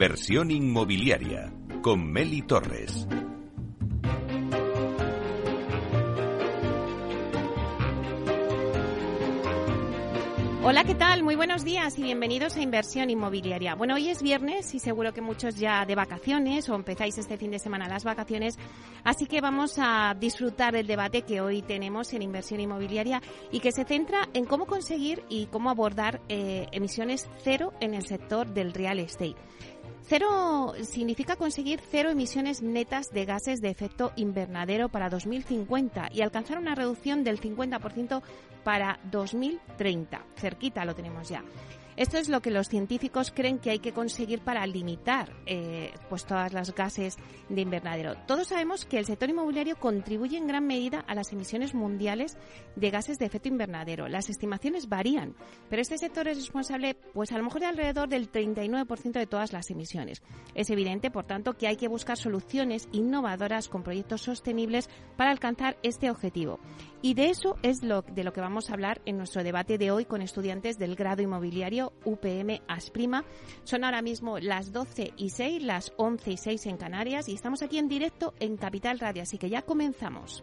Inversión inmobiliaria con Meli Torres. Hola, ¿qué tal? Muy buenos días y bienvenidos a Inversión Inmobiliaria. Bueno, hoy es viernes y seguro que muchos ya de vacaciones o empezáis este fin de semana las vacaciones, así que vamos a disfrutar del debate que hoy tenemos en Inversión Inmobiliaria y que se centra en cómo conseguir y cómo abordar eh, emisiones cero en el sector del real estate. Cero significa conseguir cero emisiones netas de gases de efecto invernadero para 2050 y alcanzar una reducción del 50% para 2030. Cerquita lo tenemos ya. Esto es lo que los científicos creen que hay que conseguir para limitar eh, pues todas las gases de invernadero. Todos sabemos que el sector inmobiliario contribuye en gran medida a las emisiones mundiales de gases de efecto invernadero. Las estimaciones varían, pero este sector es responsable pues a lo mejor de alrededor del 39% de todas las emisiones. Es evidente, por tanto, que hay que buscar soluciones innovadoras con proyectos sostenibles para alcanzar este objetivo. Y de eso es de lo que vamos a hablar en nuestro debate de hoy con estudiantes del grado inmobiliario UPM Asprima. Son ahora mismo las 12 y 6, las 11 y 6 en Canarias y estamos aquí en directo en Capital Radio, así que ya comenzamos.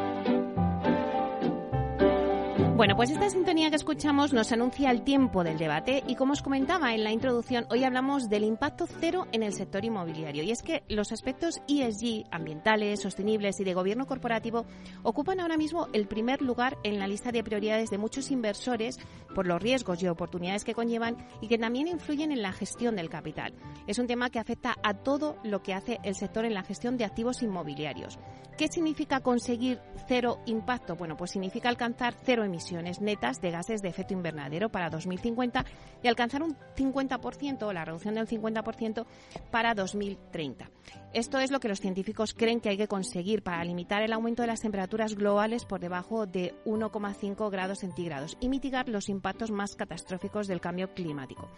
Bueno, pues esta sintonía que escuchamos nos anuncia el tiempo del debate y como os comentaba en la introducción, hoy hablamos del impacto cero en el sector inmobiliario. Y es que los aspectos ESG, ambientales, sostenibles y de gobierno corporativo, ocupan ahora mismo el primer lugar en la lista de prioridades de muchos inversores por los riesgos y oportunidades que conllevan y que también influyen en la gestión del capital. Es un tema que afecta a todo lo que hace el sector en la gestión de activos inmobiliarios. ¿Qué significa conseguir cero impacto? Bueno, pues significa alcanzar cero emisiones netas de gases de efecto invernadero para 2050 y alcanzar un 50% o la reducción del 50% para 2030. Esto es lo que los científicos creen que hay que conseguir para limitar el aumento de las temperaturas globales por debajo de 1,5 grados centígrados y mitigar los impactos más catastróficos del cambio climático.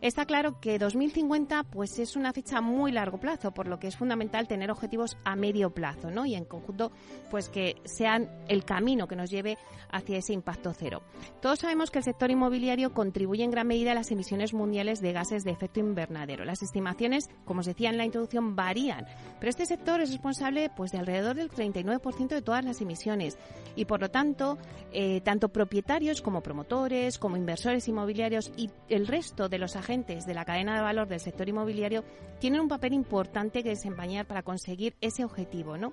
Está claro que 2050 pues es una fecha muy largo plazo, por lo que es fundamental tener objetivos a medio plazo, ¿no? Y en conjunto pues que sean el camino que nos lleve hacia ese impacto cero. Todos sabemos que el sector inmobiliario contribuye en gran medida a las emisiones mundiales de gases de efecto invernadero. Las estimaciones, como os decía en la introducción, varían, pero este sector es responsable pues de alrededor del 39% de todas las emisiones y por lo tanto eh, tanto propietarios como promotores, como inversores inmobiliarios y el resto de los agentes de la cadena de valor del sector inmobiliario tienen un papel importante que desempeñar para conseguir ese objetivo, ¿no?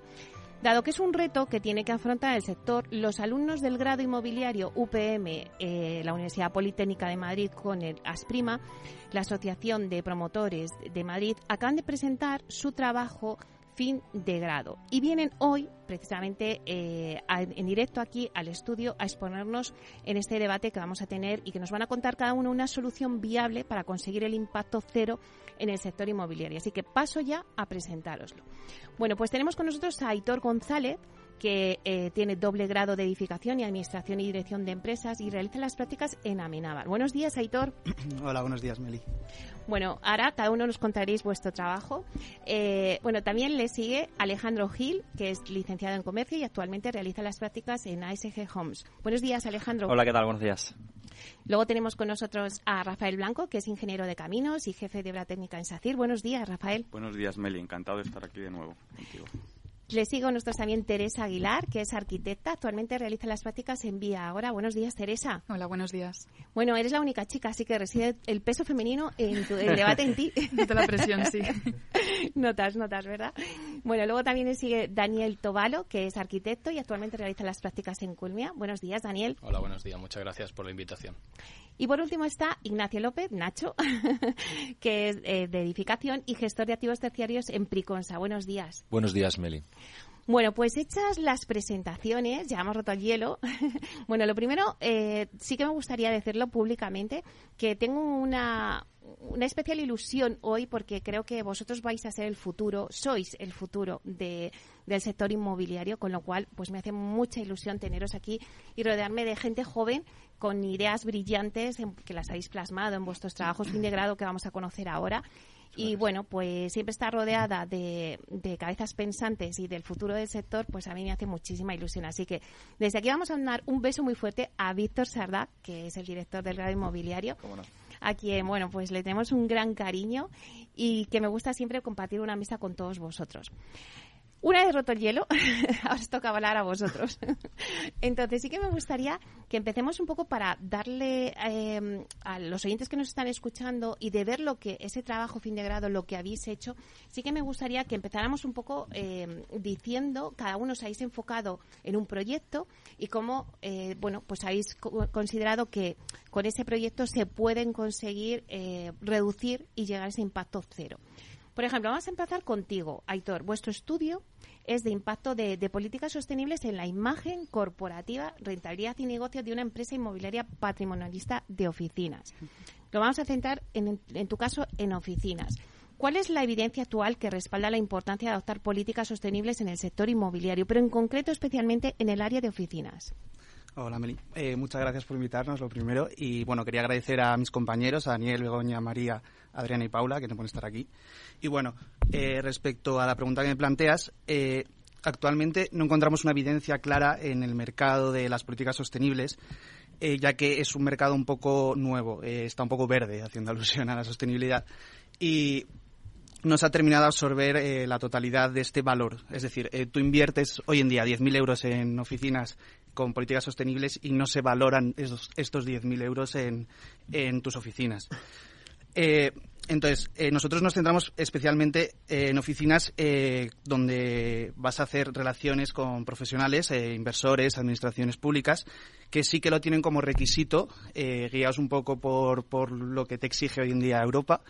Dado que es un reto que tiene que afrontar el sector, los alumnos del grado inmobiliario UPM, eh, la Universidad Politécnica de Madrid con el ASPRIMA, la Asociación de Promotores de Madrid, acaban de presentar su trabajo fin de grado. Y vienen hoy, precisamente, eh, en directo aquí al estudio a exponernos en este debate que vamos a tener y que nos van a contar cada uno una solución viable para conseguir el impacto cero en el sector inmobiliario. Así que paso ya a presentároslo. Bueno, pues tenemos con nosotros a Aitor González, que eh, tiene doble grado de edificación y administración y dirección de empresas y realiza las prácticas en Amenábar. Buenos días, Aitor. Hola, buenos días, Meli. Bueno, ahora cada uno nos contaréis vuestro trabajo. Eh, bueno, también le sigue Alejandro Gil, que es licenciado en comercio y actualmente realiza las prácticas en ASG Homes. Buenos días, Alejandro. Hola, ¿qué tal? Buenos días. Luego tenemos con nosotros a Rafael Blanco, que es ingeniero de caminos y jefe de obra técnica en SACIR. Buenos días, Rafael. Buenos días, Meli. Encantado de estar aquí de nuevo contigo. Le sigo nosotros también Teresa Aguilar, que es arquitecta. Actualmente realiza las prácticas en Vía Ahora. Buenos días, Teresa. Hola, buenos días. Bueno, eres la única chica, así que reside el peso femenino en tu, el debate en ti. De la presión, sí. notas, notas, ¿verdad? Bueno, luego también le sigue Daniel Tobalo, que es arquitecto y actualmente realiza las prácticas en Culmia. Buenos días, Daniel. Hola, buenos días. Muchas gracias por la invitación. Y por último está Ignacio López, Nacho, que es eh, de edificación y gestor de activos terciarios en Priconsa. Buenos días. Buenos días, Meli. Bueno, pues hechas las presentaciones, ya hemos roto el hielo. bueno, lo primero, eh, sí que me gustaría decirlo públicamente, que tengo una, una especial ilusión hoy porque creo que vosotros vais a ser el futuro, sois el futuro de, del sector inmobiliario, con lo cual pues me hace mucha ilusión teneros aquí y rodearme de gente joven con ideas brillantes que las habéis plasmado en vuestros trabajos fin de grado que vamos a conocer ahora. Y bueno, pues siempre estar rodeada de, de, cabezas pensantes y del futuro del sector, pues a mí me hace muchísima ilusión. Así que desde aquí vamos a dar un beso muy fuerte a Víctor Sardá, que es el director del grado inmobiliario a quien, bueno, pues le tenemos un gran cariño y que me gusta siempre compartir una mesa con todos vosotros. Una vez roto el hielo, ahora os toca hablar a vosotros. Entonces sí que me gustaría que empecemos un poco para darle em, a los oyentes que nos están escuchando y de ver lo que ese trabajo fin de grado, lo que habéis hecho, sí que me gustaría que empezáramos un poco em, diciendo, cada uno os habéis enfocado en un proyecto y cómo, eh, bueno, pues habéis considerado que con ese proyecto se pueden conseguir eh, reducir y llegar a ese impacto cero. Por ejemplo, vamos a empezar contigo, Aitor. Vuestro estudio es de impacto de, políticas sostenibles en la imagen corporativa, rentabilidad y negocio de una empresa inmobiliaria patrimonialista de oficinas. Lo vamos a centrar, en, en tu caso, en oficinas. ¿Cuál es la evidencia actual que respalda la importancia de adoptar políticas sostenibles en el sector inmobiliario, pero en concreto especialmente en el área de oficinas? Hola, Meli. Eh, muchas gracias por invitarnos, lo primero. Y bueno, quería agradecer a mis compañeros, a Daniel, Begoña, María, Adriana y Paula, que nos pueden estar aquí. Y bueno, eh, respecto a la pregunta que me planteas, eh, actualmente no encontramos una evidencia clara en el mercado de las políticas sostenibles, ya que es un mercado un poco nuevo, está un poco verde, haciendo alusión a la sostenibilidad. Y no se ha terminado de absorber la totalidad de este valor. Es decir, tú inviertes hoy en día 10.000 euros en oficinas con políticas sostenibles y no se valoran esos, estos 10.000 euros en, tus oficinas. Eh, entonces, eh, nosotros nos centramos especialmente en oficinas eh, donde vas a hacer relaciones con profesionales, inversores, administraciones públicas, que sí que lo tienen como requisito, guiados un poco por lo que te exige hoy en día Europa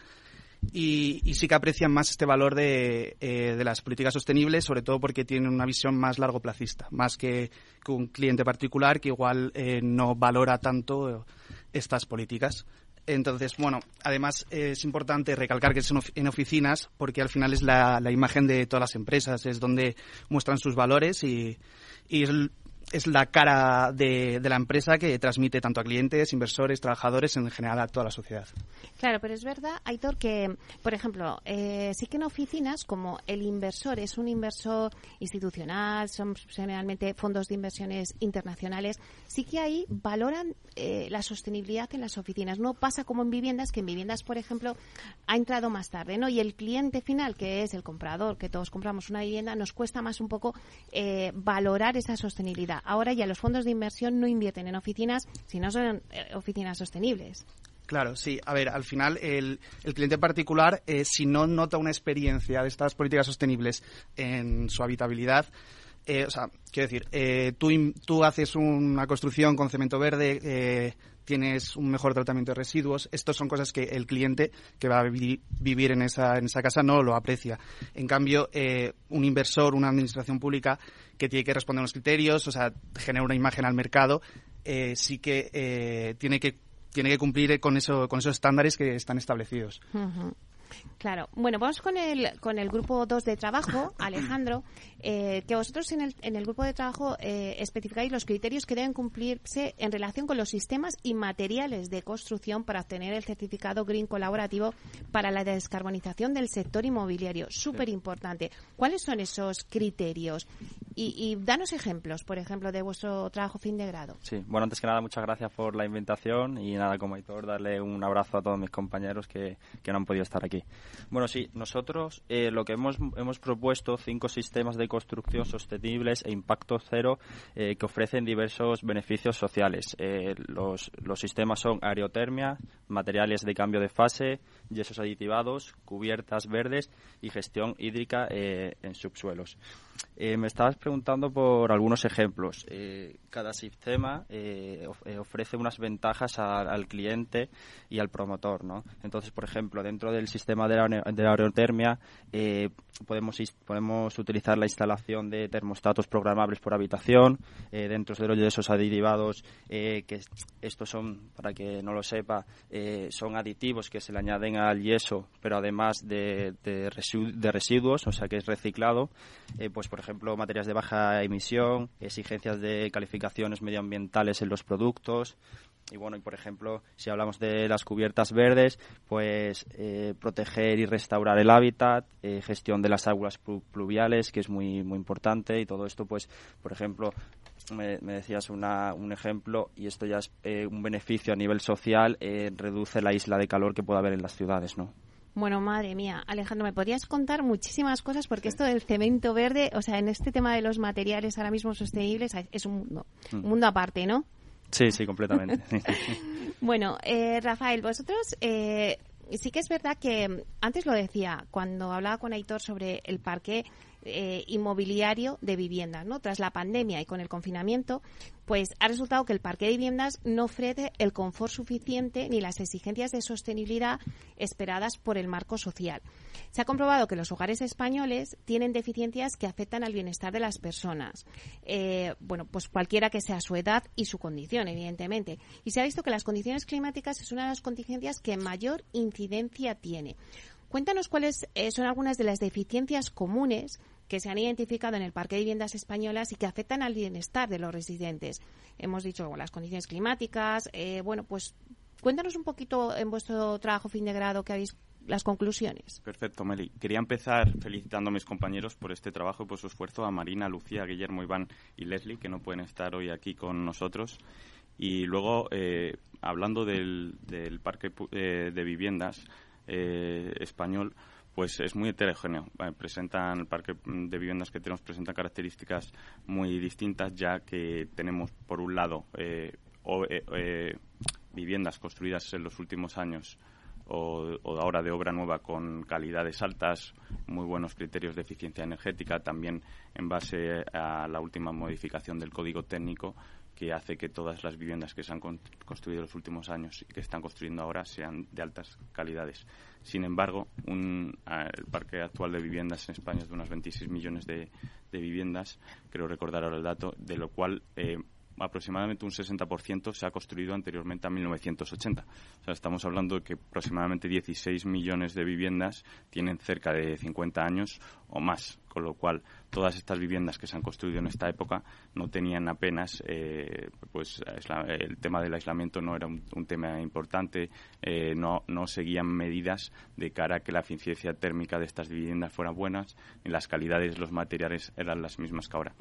y, sí que aprecian más este valor de, eh, de, las políticas sostenibles, sobre todo porque tienen una visión más largo placista, más que, un cliente particular que igual eh, no valora tanto estas políticas. Entonces, bueno, además es importante recalcar que es en oficinas porque al final es la, la imagen de todas las empresas, es donde muestran sus valores y, y es es la cara de, la empresa que transmite tanto a clientes, inversores, trabajadores, en general a toda la sociedad. Claro, pero es verdad, Aitor, que, por ejemplo, eh, sí que en oficinas, como el inversor es un inversor institucional, son generalmente fondos de inversiones internacionales, sí que ahí valoran eh, la sostenibilidad en las oficinas. No pasa como en viviendas, que en viviendas, por ejemplo, ha entrado más tarde, ¿no? Y el cliente final, que es el comprador, que todos compramos una vivienda, nos cuesta más un poco eh, valorar esa sostenibilidad ahora ya los fondos de inversión no invierten en oficinas si no son eh, oficinas sostenibles. Claro, sí. A ver, al final el, cliente particular, eh, si no nota una experiencia de estas políticas sostenibles en su habitabilidad, eh, o sea, quiero decir, tú, tú haces una construcción con cemento verde, tienes un mejor tratamiento de residuos. Estas son cosas que el cliente que va a vivir en esa, en esa casa no lo aprecia. En cambio, un inversor, una administración pública, que tiene que responder a unos criterios, o sea, genera una imagen al mercado, eh, sí que eh, tiene que tiene que cumplir con eso con esos estándares que están establecidos. Claro. Bueno, vamos con el, con el grupo 2 de trabajo, Alejandro, eh, que vosotros en el, en el grupo de trabajo eh, especificáis los criterios que deben cumplirse en relación con los sistemas y materiales de construcción para obtener el certificado Green colaborativo para la descarbonización del sector inmobiliario. Súper importante. ¿Cuáles son esos criterios? Y, y, danos ejemplos, por ejemplo, de vuestro trabajo fin de grado. Sí, bueno, antes que nada, muchas gracias por la invitación y nada, como editor, darle un abrazo a todos mis compañeros que, que no han podido estar aquí. Bueno, sí, nosotros eh, lo que hemos, hemos propuesto cinco sistemas de construcción sostenibles e impacto cero eh, que ofrecen diversos beneficios sociales. Eh, los, los sistemas son aerotermia, materiales de cambio de fase, yesos aditivados, cubiertas verdes y gestión hídrica en subsuelos. Eh, me estabas preguntando por algunos ejemplos. Eh, cada sistema eh, ofrece unas ventajas al cliente y al promotor, ¿no? Entonces, por ejemplo, dentro del sistema de la, aerotermia podemos, podemos utilizar la instalación de termostatos programables por habitación. dentro de esos aditivados, que estos son, para que no lo sepa, son aditivos que se le añaden al yeso, pero además de, residuos, o sea que es reciclado. pues, por ejemplo, materias de baja emisión, exigencias de calificaciones medioambientales en los productos. Y bueno, y por ejemplo, si hablamos de las cubiertas verdes, pues eh, proteger y restaurar el hábitat, eh, gestión de las aguas pluviales, que es muy, muy importante, y todo esto, pues, por ejemplo, me, decías una, un ejemplo, y esto ya es eh, un beneficio a nivel social, reduce la isla de calor que puede haber en las ciudades, ¿no? Bueno, madre mía, Alejandro, me podrías contar muchísimas cosas porque esto del cemento verde, o sea, en este tema de los materiales ahora mismo sostenibles es un mundo, un mm. mundo aparte, ¿no? Sí, sí, completamente. bueno, eh, Rafael, vosotros eh, sí que es verdad que antes lo decía cuando hablaba con Aitor sobre el parque eh, inmobiliario de viviendas, ¿no? Tras la pandemia y con el confinamiento, pues ha resultado que el parque de viviendas no ofrece el confort suficiente ni las exigencias de sostenibilidad esperadas por el marco social. Se ha comprobado que los hogares españoles tienen deficiencias que afectan al bienestar de las personas. Eh, bueno, pues cualquiera que sea su edad y su condición, evidentemente. Y se ha visto que las condiciones climáticas es una de las contingencias que mayor incidencia tiene. Cuéntanos cuáles eh, son algunas de las deficiencias comunes que se han identificado en el parque de viviendas españolas y que afectan al bienestar de los residentes. Hemos dicho las condiciones climáticas. Eh, bueno, pues cuéntanos un poquito en vuestro trabajo fin de grado que habéis las conclusiones. Perfecto, Meli. Quería empezar felicitando a mis compañeros por este trabajo y por su esfuerzo, a Marina, Lucía, Guillermo, Iván y Leslie, que no pueden estar hoy aquí con nosotros. Y luego, eh, hablando del, parque eh, de viviendas español, pues es muy heterogéneo. presentan el parque de viviendas que tenemos presentan características muy distintas, ya que tenemos por un lado eh, eh, eh, viviendas construidas en los últimos años o, o, ahora de obra nueva con calidades altas, muy buenos criterios de eficiencia energética, también en base a la última modificación del código técnico que hace que todas las viviendas que se han construido en los últimos años y que están construyendo ahora sean de altas calidades. Sin embargo, un, el parque actual de viviendas en España es de unos 26 millones de, viviendas, creo recordar ahora el dato, de lo cual eh, aproximadamente un 60% se ha construido anteriormente a 1980. O sea, estamos hablando de que aproximadamente 16 millones de viviendas tienen cerca de 50 años o más, con lo cual todas estas viviendas que se han construido en esta época no tenían apenas, eh, pues el tema del aislamiento no era un, tema importante, eh, no, seguían medidas de cara a que la eficiencia térmica de estas viviendas fuera buenas y las calidades de los materiales eran las mismas que ahora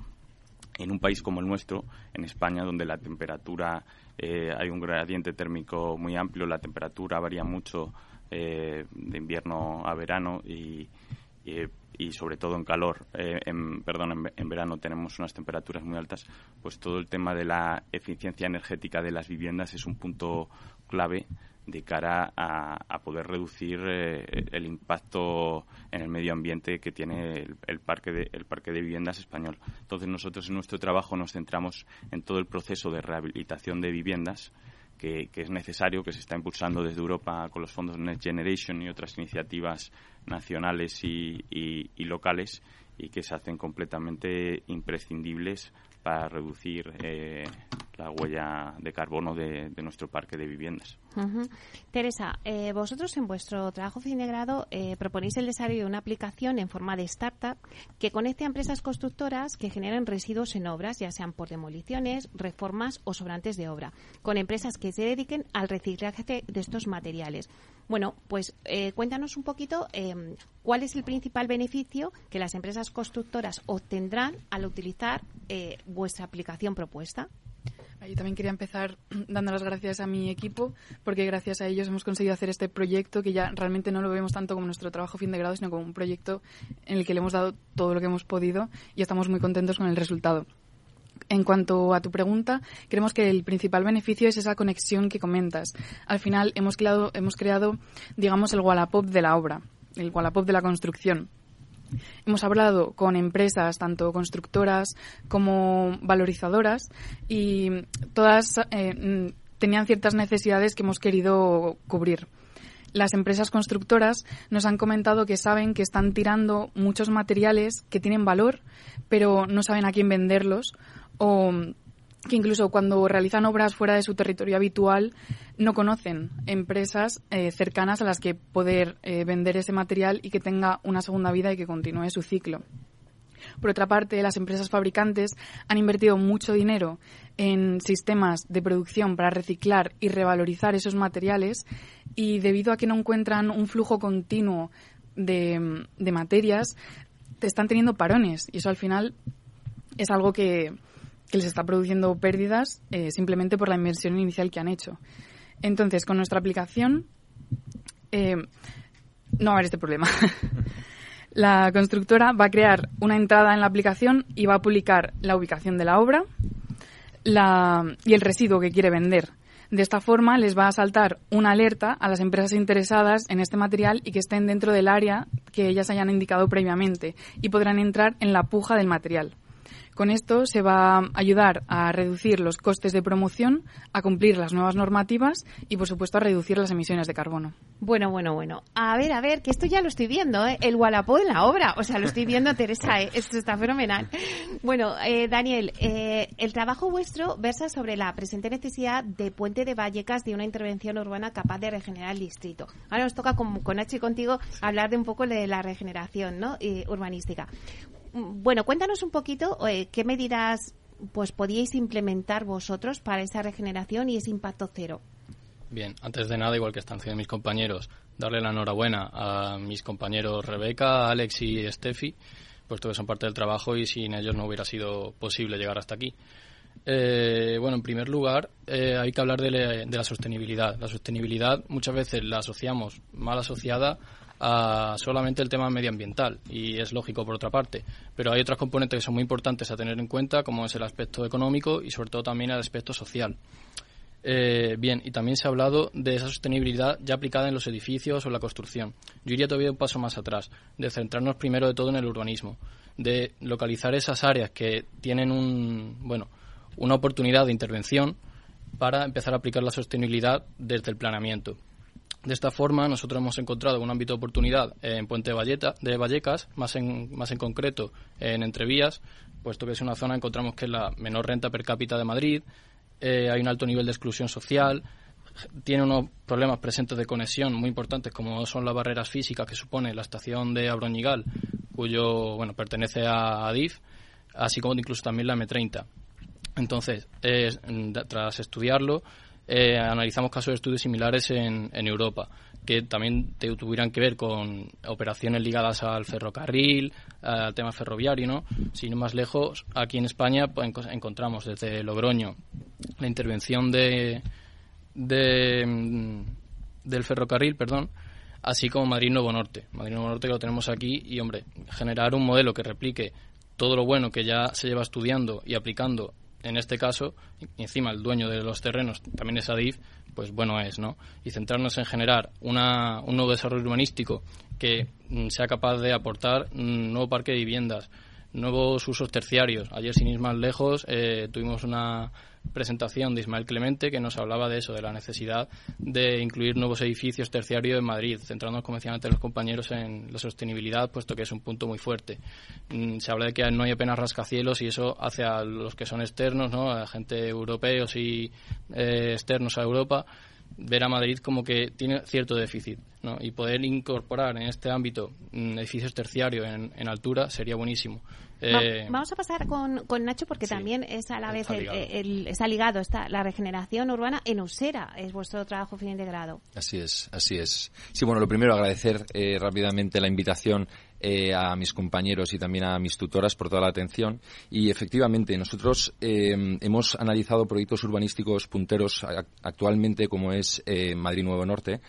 en un país como el nuestro, en España, donde la temperatura, eh, hay un gradiente térmico muy amplio, la temperatura varía mucho eh, de invierno a verano y, y, sobre todo en calor, eh, en, perdón, en, verano tenemos unas temperaturas muy altas, pues todo el tema de la eficiencia energética de las viviendas es un punto clave de cara a, poder reducir eh, el impacto en el medio ambiente que tiene el, parque de, el parque de viviendas español. Entonces nosotros en nuestro trabajo nos centramos en todo el proceso de rehabilitación de viviendas que, es necesario, que se está impulsando desde Europa con los fondos Next Generation y otras iniciativas nacionales y locales y que se hacen completamente imprescindibles para reducir eh, la huella de carbono de, nuestro parque de viviendas. Teresa, eh, vosotros en vuestro trabajo fin de grado eh, proponéis el desarrollo de una aplicación en forma de startup que conecte a empresas constructoras que generan residuos en obras, ya sean por demoliciones, reformas o sobrantes de obra, con empresas que se dediquen al reciclaje de estos materiales. Bueno, pues cuéntanos un poquito cuál es el principal beneficio que las empresas constructoras obtendrán al utilizar vuestra aplicación propuesta. Yo también quería empezar dando las gracias a mi equipo, porque gracias a ellos hemos conseguido hacer este proyecto que ya realmente no lo vemos tanto como nuestro trabajo fin de grado, sino como un proyecto en el que le hemos dado todo lo que hemos podido y estamos muy contentos con el resultado. En cuanto a tu pregunta, creemos que el principal beneficio es esa conexión que comentas. Al final hemos creado, hemos creado digamos, el Wallapop de la obra, el Wallapop de la construcción Hemos hablado con empresas, tanto constructoras como valorizadoras, y todas eh, mm, tenían ciertas necesidades que hemos querido cubrir. Las empresas constructoras nos han comentado que saben que están tirando muchos materiales que tienen valor, pero no saben a quién venderlos o que incluso cuando realizan obras fuera de su territorio habitual no conocen empresas eh, cercanas a las que poder eh, vender ese material y que tenga una segunda vida y que continúe su ciclo. Por otra parte, las empresas fabricantes han invertido mucho dinero en sistemas de producción para reciclar y revalorizar esos materiales y debido a que no encuentran un flujo continuo de, de materias, están teniendo parones y eso al final es algo que, que les está produciendo pérdidas eh, simplemente por la inversión inicial que han hecho. Entonces, con nuestra aplicación eh, no va a haber este problema. la constructora va a crear una entrada en la aplicación y va a publicar la ubicación de la obra y el residuo que quiere vender. De esta forma les va a saltar una alerta a las empresas interesadas en este material y que estén dentro del área que ellas hayan indicado previamente y podrán entrar en la puja del material. Con esto se va a ayudar a reducir los costes de promoción, a cumplir las nuevas normativas y, por supuesto, a reducir las emisiones de carbono. Bueno, bueno, bueno. A ver, a ver, que esto ya lo estoy viendo, ¿eh? El Wallapop en la obra. O sea, lo estoy viendo, Teresa, ¿eh? Esto está fenomenal. Bueno, eh, Daniel, eh, el trabajo vuestro versa sobre la presente necesidad de Puente de Vallecas de una intervención urbana capaz de regenerar el distrito. Ahora nos toca con, con H y contigo hablar de un poco de la regeneración ¿no? urbanística bueno, cuéntanos un poquito eh, qué medidas pues podíais implementar vosotros para esa regeneración y ese impacto cero. Bien, antes de nada, igual que están haciendo mis compañeros, darle la enhorabuena a mis compañeros Rebeca, Alex y Steffi, puesto que son parte del trabajo y sin ellos no hubiera sido posible llegar hasta aquí. Eh, bueno, en primer lugar, eh, hay que hablar de, de, la sostenibilidad. La sostenibilidad muchas veces la asociamos mal asociada a solamente el tema medioambiental y es lógico por otra parte. Pero hay otras componentes que son muy importantes a tener en cuenta, como es el aspecto económico y sobre todo también el aspecto social. Eh, bien, y también se ha hablado de esa sostenibilidad ya aplicada en los edificios o la construcción. Yo iría todavía un paso más atrás, de centrarnos primero de todo en el urbanismo, de localizar esas áreas que tienen un, bueno, una oportunidad de intervención para empezar a aplicar la sostenibilidad desde el planeamiento. De esta forma, nosotros hemos encontrado un ámbito de oportunidad en Puente de, Vallecas, más en, más en concreto en Entrevías, puesto que es una zona, encontramos que es la menor renta per cápita de Madrid, eh, hay un alto nivel de exclusión social, tiene unos problemas presentes de conexión muy importantes, como son las barreras físicas que supone la estación de Abroñigal, cuyo, bueno, pertenece a ADIF, así como incluso también la M30. Entonces, tras estudiarlo, eh, analizamos casos de estudios similares en, Europa, que también tuvieran que ver con operaciones ligadas al ferrocarril, al tema ferroviario, ¿no? Sin más lejos, aquí en España pues, encontramos desde Logroño la intervención de, mm, del ferrocarril, perdón, así como Madrid Nuevo Norte. Madrid Nuevo Norte lo tenemos aquí y, hombre, generar un modelo que replique todo lo bueno que ya se lleva estudiando y aplicando en este caso, encima el dueño de los terrenos también es Adif, pues bueno es, ¿no? Y centrarnos en generar una, un nuevo desarrollo urbanístico que mm, sea capaz de aportar un nuevo parque de viviendas, nuevos usos terciarios. Ayer, sin ir más lejos, eh, tuvimos una presentación de Ismael Clemente que nos hablaba de eso, de la necesidad de incluir nuevos edificios terciarios en Madrid, centrándonos, como decían antes los compañeros, en la sostenibilidad, puesto que es un punto muy fuerte. Mm, se habla de que no hay apenas rascacielos y eso hace a los que son externos, ¿no? a gente europeos y eh, externos a Europa, ver a Madrid como que tiene cierto déficit. ¿no? Y poder incorporar en este ámbito mm, edificios terciarios en, en altura sería buenísimo. Eh, vamos a pasar con, con Nacho porque también es a la vez está ligado, el, está ligado está la regeneración urbana en Usera, es vuestro trabajo fin de grado. Así es, así es. Sí, bueno, lo primero agradecer eh, rápidamente la invitación eh, a mis compañeros y también a mis tutoras por toda la atención. Y efectivamente, nosotros hemos analizado proyectos urbanísticos punteros actualmente como es Madrid Nuevo Norte,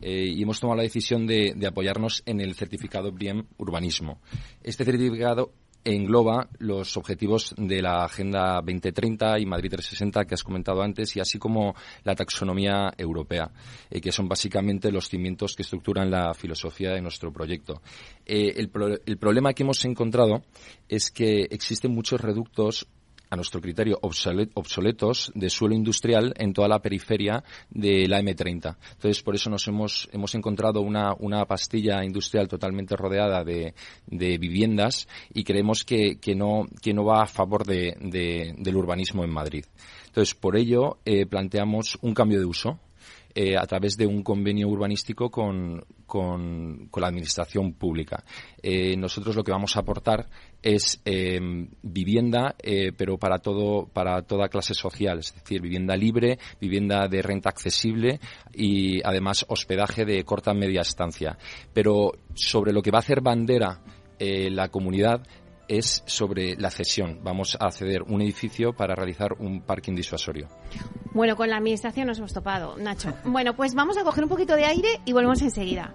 y hemos tomado la decisión de, de, apoyarnos en el certificado BRIEM Urbanismo. Este certificado engloba los objetivos de la Agenda 2030 y Madrid 360 que has comentado antes y así como la taxonomía europea, eh, que son básicamente los cimientos que estructuran la filosofía de nuestro proyecto. Eh, el, el problema que hemos encontrado es que existen muchos reductos a nuestro criterio, obsoletos de suelo industrial en toda la periferia de la M30. Entonces, por eso nos hemos, hemos encontrado una, una pastilla industrial totalmente rodeada de, de viviendas y creemos que, que, no, que no va a favor de, del urbanismo en Madrid. Entonces, por ello, eh, planteamos un cambio de uso eh, a través de un convenio urbanístico con, con, la administración pública. Eh, nosotros lo que vamos a aportar es em, vivienda, eh, pero para todo, para toda clase social, es decir, vivienda libre, vivienda de renta accesible y además hospedaje de corta media estancia. Pero sobre lo que va a hacer bandera la comunidad es sobre la cesión. Vamos a ceder un edificio para realizar un parking disuasorio. Bueno, con la administración nos hemos topado, Nacho. Bueno, pues vamos a coger un poquito de aire y volvemos enseguida.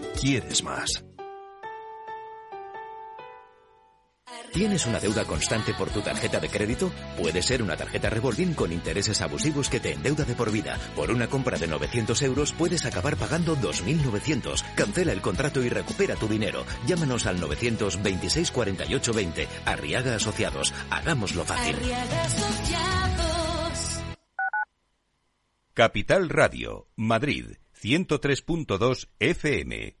¿Quieres más? ¿Tienes una deuda constante por tu tarjeta de crédito? Puede ser una tarjeta revolving con intereses abusivos que te endeuda de por vida. Por una compra de 900 euros puedes acabar pagando 2.900. Cancela el contrato y recupera tu dinero. Llámanos al 926 48 20. Arriaga Asociados. Hagámoslo fácil. Capital Radio, Madrid, 103.2 FM.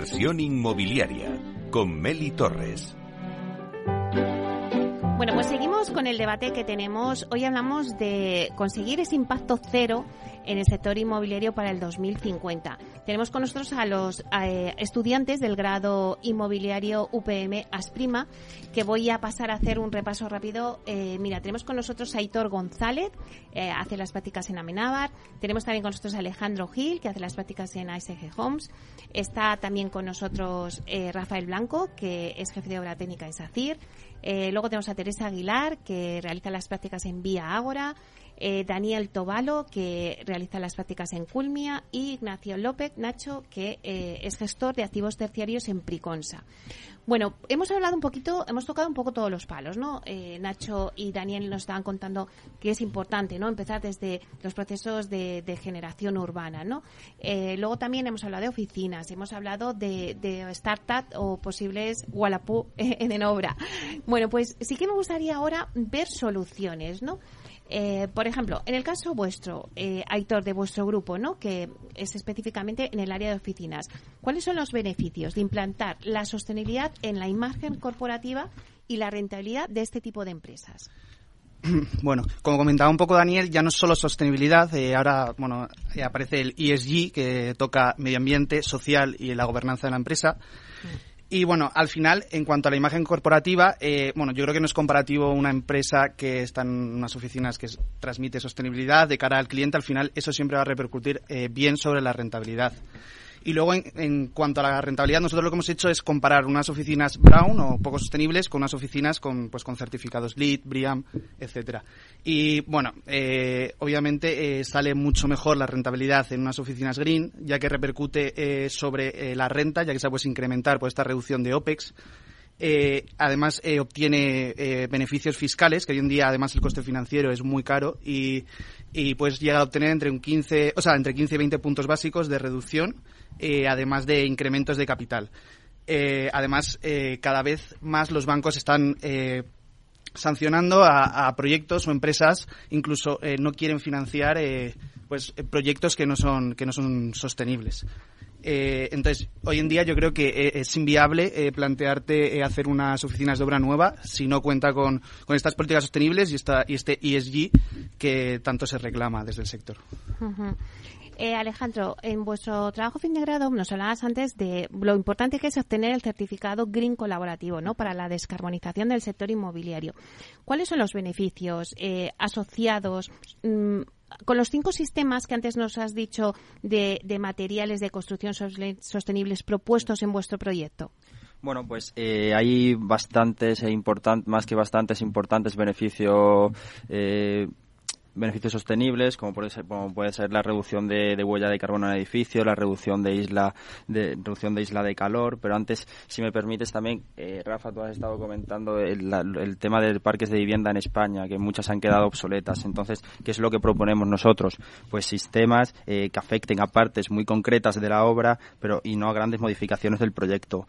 Inversión inmobiliaria con Meli Torres. Bueno, pues seguimos con el debate que tenemos. Hoy hablamos de conseguir ese impacto cero en el sector inmobiliario para el 2050. Tenemos con nosotros a los eh, estudiantes del grado inmobiliario UPM Asprima, que voy a pasar a hacer un repaso rápido. Eh, mira, tenemos con nosotros a Aitor González, eh, hace las prácticas en Amenábar. Tenemos también con nosotros a Alejandro Gil, que hace las prácticas en ASG Homes. Está también con nosotros Rafael Blanco, que es jefe de obra técnica en SACIR. luego tenemos a Teresa Aguilar, que realiza las prácticas en Vía Ágora eh, Daniel Tobalo, que realiza las prácticas en Culmia, y Ignacio López Nacho, que eh, es gestor de activos terciarios en Priconsa. Bueno, hemos hablado un poquito, hemos tocado un poco todos los palos, ¿no? Eh, Nacho y Daniel nos estaban contando que es importante, ¿no? Empezar desde los procesos de, generación urbana, ¿no? luego también hemos hablado de oficinas, hemos hablado de, de startup o posibles Wallapú en obra. Bueno, pues sí que me gustaría ahora ver soluciones, ¿no? Eh, por ejemplo, en el caso vuestro, eh, Aitor, de vuestro grupo, ¿no? que es específicamente en el área de oficinas, ¿cuáles son los beneficios de implantar la sostenibilidad en la imagen corporativa y la rentabilidad de este tipo de empresas? Bueno, como comentaba un poco Daniel, ya no es solo sostenibilidad, eh, ahora bueno, aparece el ESG que toca medio ambiente, social y la gobernanza de la empresa. Mm. Y bueno, al final, en cuanto a la imagen corporativa, eh, bueno, yo creo que no es comparativo una empresa que está en unas oficinas que transmite sostenibilidad de cara al cliente, al final eso siempre va a repercutir eh, bien sobre la rentabilidad. Y luego, en, cuanto a la rentabilidad, nosotros lo que hemos hecho es comparar unas oficinas Brown o poco sostenibles con unas oficinas con, pues, con certificados LEED, BRIAM, etcétera. Y bueno, eh, obviamente eh, sale mucho mejor la rentabilidad en unas oficinas green, ya que repercute eh, sobre la renta, ya que se puede incrementar por esta reducción de OPEX. además obtiene beneficios fiscales, que hoy en día además el coste financiero es muy caro y, y pues llega a obtener entre un 15, o sea, entre 15 y 20 puntos básicos de reducción eh, además de incrementos de capital. Eh, además, eh, cada vez más los bancos están sancionando a, proyectos o empresas, incluso no quieren financiar pues proyectos que no son que no son sostenibles. entonces, hoy en día yo creo que es inviable plantearte hacer unas oficinas de obra nueva si no cuenta con, con estas políticas sostenibles y, esta, y este ESG que tanto se reclama desde el sector. Eh, Alejandro, en vuestro trabajo fin de grado nos hablabas antes de lo importante que es obtener el certificado Green colaborativo ¿no? para la descarbonización del sector inmobiliario. ¿Cuáles son los beneficios eh, asociados? Mm, con los cinco sistemas que antes nos has dicho de, materiales de construcción sostenibles propuestos en vuestro proyecto. Bueno, pues eh, hay bastantes e importantes, más que bastantes importantes beneficios eh, beneficios sostenibles, como puede ser, como puede ser la reducción de, huella de carbono en edificio, la reducción de isla de reducción de isla de calor. Pero antes, si me permites también, eh, Rafa, tú has estado comentando el, tema de parques de vivienda en España, que muchas han quedado obsoletas. Entonces, ¿qué es lo que proponemos nosotros? Pues sistemas eh, que afecten a partes muy concretas de la obra, pero y no a grandes modificaciones del proyecto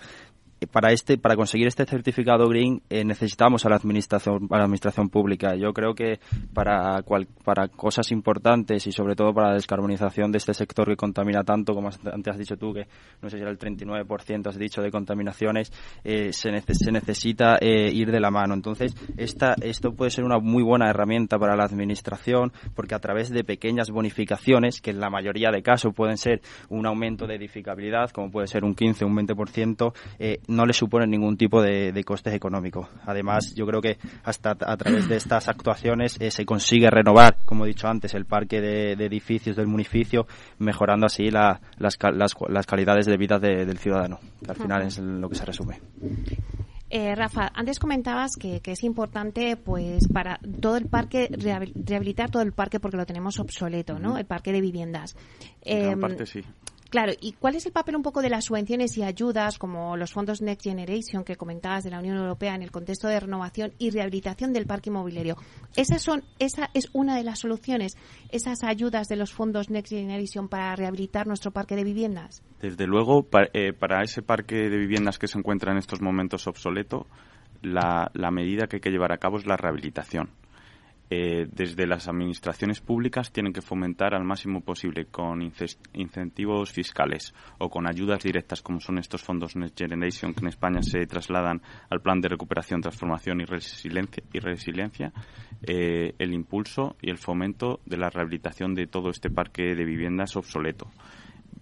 para este para conseguir este certificado green eh, necesitamos a la administración a la administración pública. Yo creo que para para cosas importantes y sobre todo para la descarbonización de este sector que contamina tanto como antes has dicho tú que no sé si era el 39% has dicho de contaminaciones eh, se, se, necesita eh, ir de la mano. Entonces esta esto puede ser una muy buena herramienta para la administración porque a través de pequeñas bonificaciones que en la mayoría de casos pueden ser un aumento de edificabilidad como puede ser un 15 o un 20% eh, no le suponen ningún tipo de, de costes económicos. Además, yo creo que hasta a través de estas actuaciones eh, se consigue renovar, como he dicho antes, el parque de, edificios del municipio, mejorando así las, las, calidades de vida del ciudadano, que al final es lo que se resume. Eh, Rafa, antes comentabas que, es importante, pues, para todo el parque, rehabilitar todo el parque porque lo tenemos obsoleto, ¿no? El parque de viviendas. En em, parte sí. Claro, ¿y cuál es el papel un poco de las subvenciones y ayudas como los fondos Next Generation que comentabas de la Unión Europea en el contexto de renovación y rehabilitación del parque inmobiliario? Esas son, esa es una de las soluciones, esas ayudas de los fondos Next Generation para rehabilitar nuestro parque de viviendas. Desde luego, eh, para, ese parque de viviendas que se encuentra en estos momentos obsoleto, la medida que hay que llevar a cabo es la rehabilitación eh, desde las administraciones públicas tienen que fomentar al máximo posible con incentivos fiscales o con ayudas directas como son estos fondos Next Generation que en España se trasladan al plan de recuperación, transformación y resiliencia, y resiliencia eh, el impulso y el fomento de la rehabilitación de todo este parque de viviendas obsoleto.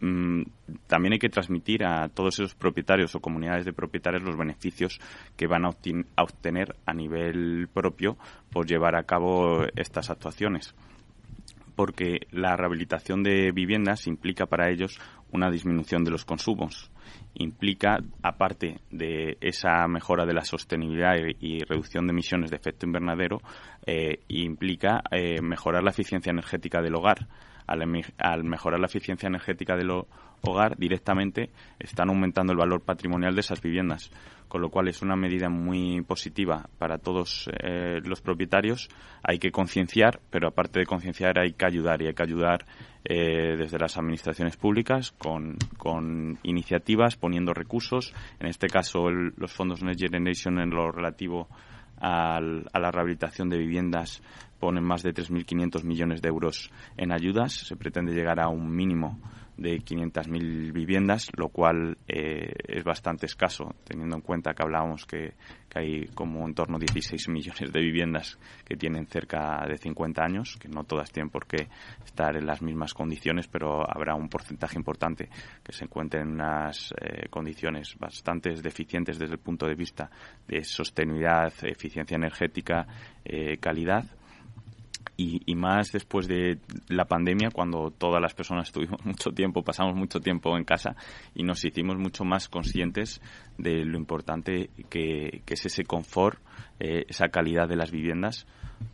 Mm, también hay que transmitir a todos esos propietarios o comunidades de propietarios los beneficios que van a, obtener a nivel propio por llevar a cabo estas actuaciones. Porque la rehabilitación de viviendas implica para ellos una disminución de los consumos. Implica, aparte de esa mejora de la sostenibilidad y, reducción de emisiones de efecto invernadero, eh, implica eh, mejorar la eficiencia energética del hogar al, mejorar la eficiencia energética del hogar, directamente están aumentando el valor patrimonial de esas viviendas, con lo cual es una medida muy positiva para todos eh, los propietarios. Hay que concienciar, pero aparte de concienciar hay que ayudar y hay que ayudar eh, desde las administraciones públicas con, iniciativas, poniendo recursos. En este caso, los fondos Next Generation en lo relativo la rehabilitación de viviendas ponen más de 3.500 millones de euros en ayudas. Se pretende llegar a un mínimo de 500.000 viviendas, lo cual eh, es bastante escaso, teniendo en cuenta que hablábamos que, hay como en torno a 16 millones de viviendas que tienen cerca de 50 años, que no todas tienen por qué estar en las mismas condiciones, pero habrá un porcentaje importante que se encuentre en unas eh, condiciones bastante deficientes desde el punto de vista de sostenibilidad, eficiencia energética, eh, calidad y, más después de la pandemia, cuando todas las personas estuvimos mucho tiempo, pasamos mucho tiempo en casa y nos hicimos mucho más conscientes de lo importante que, es ese confort, eh, esa calidad de las viviendas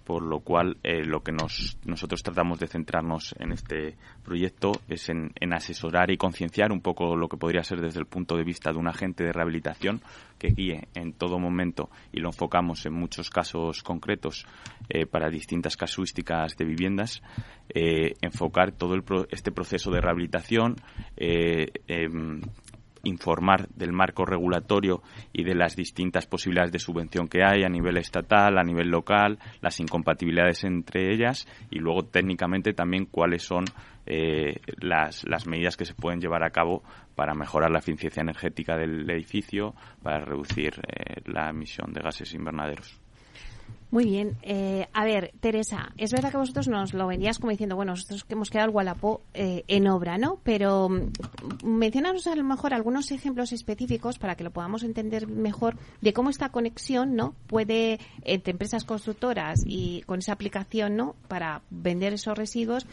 por lo cual eh, lo que nos, nosotros tratamos de centrarnos en este proyecto es en, asesorar y concienciar un poco lo que podría ser desde el punto de vista de un agente de rehabilitación que guíe en todo momento y lo enfocamos en muchos casos concretos eh, para distintas casuísticas de viviendas, eh, enfocar todo este proceso de rehabilitación, em, informar del marco regulatorio y de las distintas posibilidades de subvención que hay a nivel estatal, a nivel local, las incompatibilidades entre ellas y luego técnicamente también cuáles son eh, las, las medidas que se pueden llevar a cabo para mejorar la eficiencia energética del edificio, para reducir eh, la emisión de gases invernaderos. Muy bien. Eh, a ver, Teresa, es verdad que vosotros nos lo venías como diciendo, bueno, nosotros hemos quedado el Gualapó eh, en obra, ¿no? Pero mm, mencionaros a lo mejor algunos ejemplos específicos para que lo podamos entender mejor de cómo esta conexión, ¿no? Puede, entre empresas constructoras y con esa aplicación, ¿no? Para vender esos residuos,